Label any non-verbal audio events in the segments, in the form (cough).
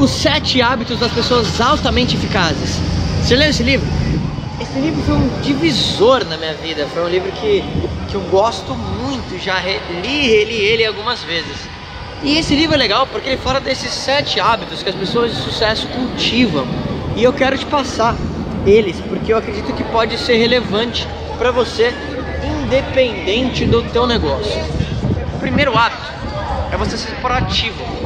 Os Sete Hábitos das Pessoas Altamente Eficazes. Você leu esse livro? Esse livro foi um divisor na minha vida. Foi um livro que, que eu gosto muito. Já li, reli ele algumas vezes. E esse livro é legal porque ele fala desses sete hábitos que as pessoas de sucesso cultivam. E eu quero te passar eles porque eu acredito que pode ser relevante para você, independente do teu negócio. O primeiro hábito é você ser proativo.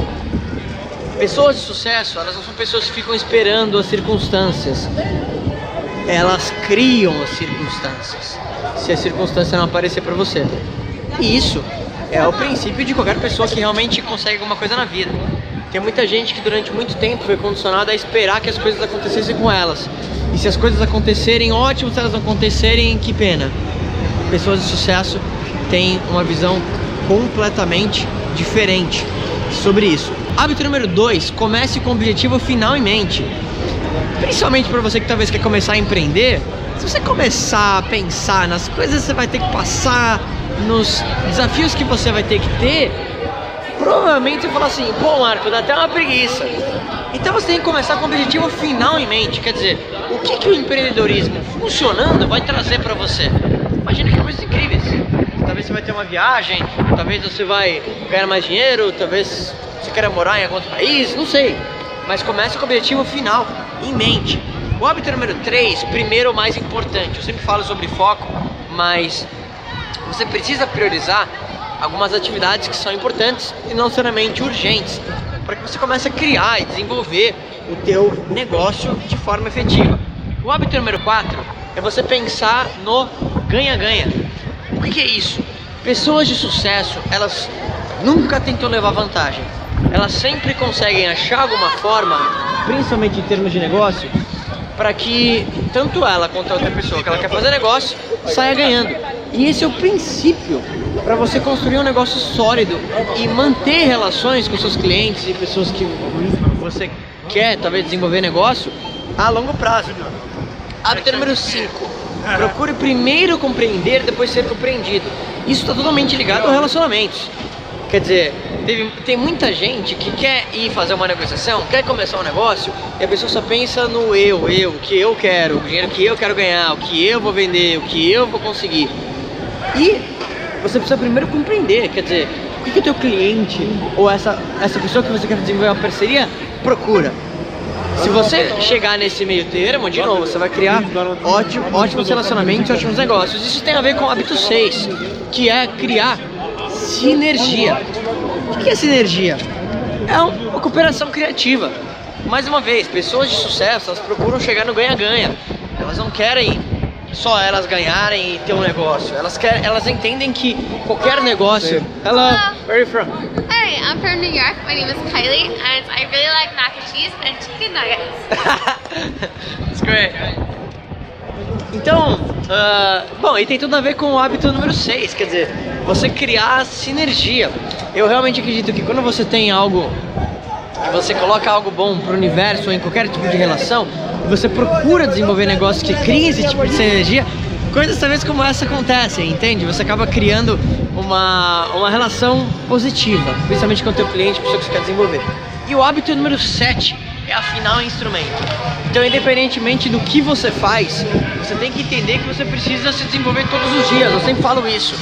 Pessoas de sucesso, elas não são pessoas que ficam esperando as circunstâncias. Elas criam as circunstâncias. Se a circunstância não aparecer para você. E isso é o princípio de qualquer pessoa que realmente consegue alguma coisa na vida. Tem muita gente que durante muito tempo foi condicionada a esperar que as coisas acontecessem com elas. E se as coisas acontecerem, ótimo, se elas não acontecerem, que pena. Pessoas de sucesso têm uma visão completamente diferente sobre isso. Hábito número 2, comece com o objetivo final em mente. Principalmente para você que talvez quer começar a empreender, se você começar a pensar nas coisas que você vai ter que passar, nos desafios que você vai ter que ter, provavelmente você fala assim, pô Marco, dá até uma preguiça. Então você tem que começar com o objetivo final em mente, quer dizer, o que, que o empreendedorismo funcionando vai trazer para você? Imagina que você vai ter uma viagem, talvez você vai ganhar mais dinheiro, talvez você queira morar em algum outro país, não sei. Mas comece com o objetivo final em mente. O hábito número 3, primeiro o mais importante. Eu sempre falo sobre foco, mas você precisa priorizar algumas atividades que são importantes e não necessariamente urgentes, para que você comece a criar e desenvolver o teu negócio de forma efetiva. O hábito número 4 é você pensar no ganha-ganha. O que, que é isso? Pessoas de sucesso, elas nunca tentam levar vantagem. Elas sempre conseguem achar alguma forma, principalmente em termos de negócio, para que tanto ela quanto a outra pessoa que ela quer fazer negócio saia ganhando. E esse é o princípio para você construir um negócio sólido e manter relações com seus clientes e pessoas que você quer talvez desenvolver negócio a longo prazo. Hábito número 5. Procure primeiro compreender, depois ser compreendido. Isso está totalmente ligado a relacionamentos. Quer dizer, teve, tem muita gente que quer ir fazer uma negociação, quer começar um negócio, e a pessoa só pensa no eu, eu, o que eu quero, o dinheiro que eu quero ganhar, o que eu vou vender, o que eu vou conseguir. E você precisa primeiro compreender, quer dizer, o que, que o teu cliente ou essa, essa pessoa que você quer desenvolver uma parceria procura. Se você chegar nesse meio termo, de novo, você vai criar ótimo, ótimos relacionamentos, ótimos negócios. Isso tem a ver com o hábito 6, que é criar sinergia. O que é sinergia? É uma cooperação criativa. Mais uma vez, pessoas de sucesso, elas procuram chegar no ganha-ganha. Elas não querem só elas ganharem e ter um negócio. Elas querem, elas entendem que qualquer negócio. Hello, where are you from? Hi, I'm from New York. My name is Kylie, and I really like mac and cheese and chicken nuggets. (laughs) That's great. Então, uh, bom, e tem tudo a ver com o hábito número 6, quer dizer, você criar sinergia. Eu realmente acredito que quando você tem algo, que você coloca algo bom pro universo ou em qualquer tipo de relação, você procura desenvolver negócios que criem esse tipo de sinergia, coisas talvez como essa acontecem, entende? Você acaba criando uma, uma relação positiva, principalmente com o teu cliente, pessoa que você quer desenvolver. E o hábito número 7 é afinar o instrumento. Então, independentemente do que você faz, você tem que entender que você precisa se desenvolver todos os dias. Eu sempre falo isso.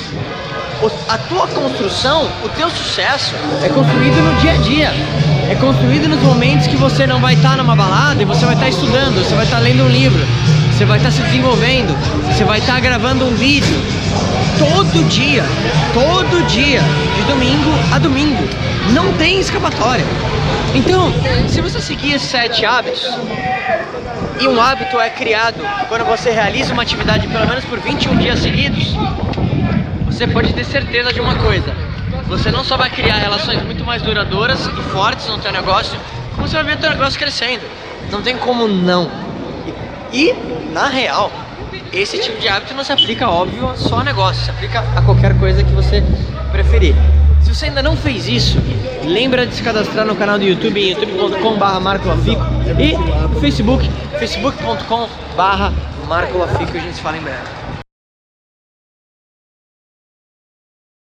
A tua construção, o teu sucesso é construído no dia a dia. É construído nos momentos que você não vai estar numa balada e você vai estar estudando, você vai estar lendo um livro, você vai estar se desenvolvendo, você vai estar gravando um vídeo. Todo dia, todo dia, de domingo a domingo. Não tem escapatória. Então, se você seguir esses sete hábitos, e um hábito é criado quando você realiza uma atividade pelo menos por 21 dias seguidos, você pode ter certeza de uma coisa: você não só vai criar relações muito mais duradouras e fortes no teu negócio, como você vai ver o teu negócio crescendo. Não tem como não. E, na real, esse tipo de hábito não se aplica, óbvio, só a negócio, se aplica a qualquer coisa que você preferir. Se você ainda não fez isso, lembra de se cadastrar no canal do YouTube em youtube.com.br Marco Lafico e no Facebook, facebook.com.br Lafico. A gente se fala em breve.